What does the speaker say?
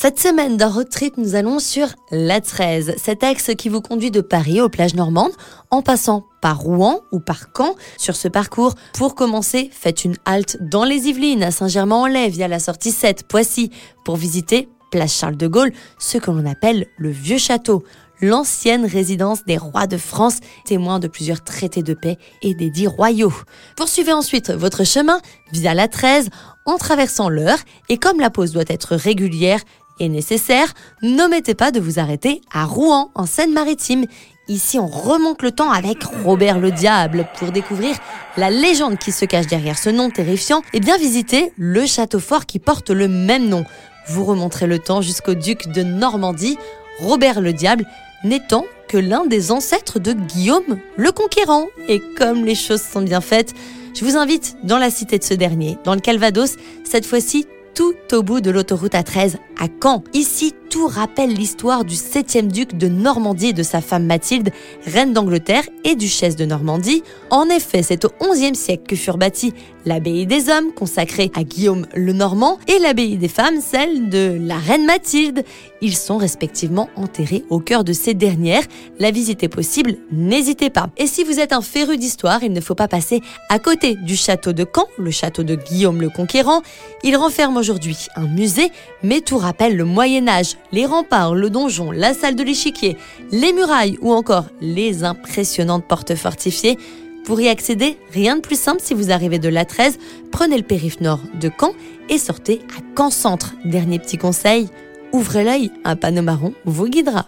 Cette semaine d'un road trip, nous allons sur la 13, cet axe qui vous conduit de Paris aux plages normandes en passant par Rouen ou par Caen. Sur ce parcours, pour commencer, faites une halte dans les Yvelines à Saint-Germain-en-Laye via la sortie 7 Poissy pour visiter place Charles de Gaulle, ce que l'on appelle le Vieux Château, l'ancienne résidence des rois de France, témoin de plusieurs traités de paix et des dix royaux. Poursuivez ensuite votre chemin via la 13 en traversant l'Eure et comme la pause doit être régulière nécessaire, n'omettez pas de vous arrêter à Rouen en Seine-Maritime. Ici, on remonte le temps avec Robert le Diable pour découvrir la légende qui se cache derrière ce nom terrifiant et bien visiter le château fort qui porte le même nom. Vous remonterez le temps jusqu'au duc de Normandie, Robert le Diable, n'étant que l'un des ancêtres de Guillaume le Conquérant. Et comme les choses sont bien faites, je vous invite dans la cité de ce dernier, dans le Calvados, cette fois-ci tout au bout de l'autoroute A13 à Caen. Ici, tout rappelle l'histoire du 7e duc de Normandie et de sa femme Mathilde, reine d'Angleterre et duchesse de Normandie. En effet, c'est au XIe siècle que furent bâties l'abbaye des hommes, consacrée à Guillaume le Normand, et l'abbaye des femmes, celle de la reine Mathilde. Ils sont respectivement enterrés au cœur de ces dernières. La visite est possible, n'hésitez pas. Et si vous êtes un féru d'histoire, il ne faut pas passer à côté du château de Caen, le château de Guillaume le Conquérant. Un musée, mais tout rappelle le Moyen Âge, les remparts, le donjon, la salle de l'échiquier, les murailles ou encore les impressionnantes portes fortifiées. Pour y accéder, rien de plus simple si vous arrivez de la 13, prenez le périph' nord de Caen et sortez à Caen Centre. Dernier petit conseil, ouvrez l'œil, un panneau marron vous guidera.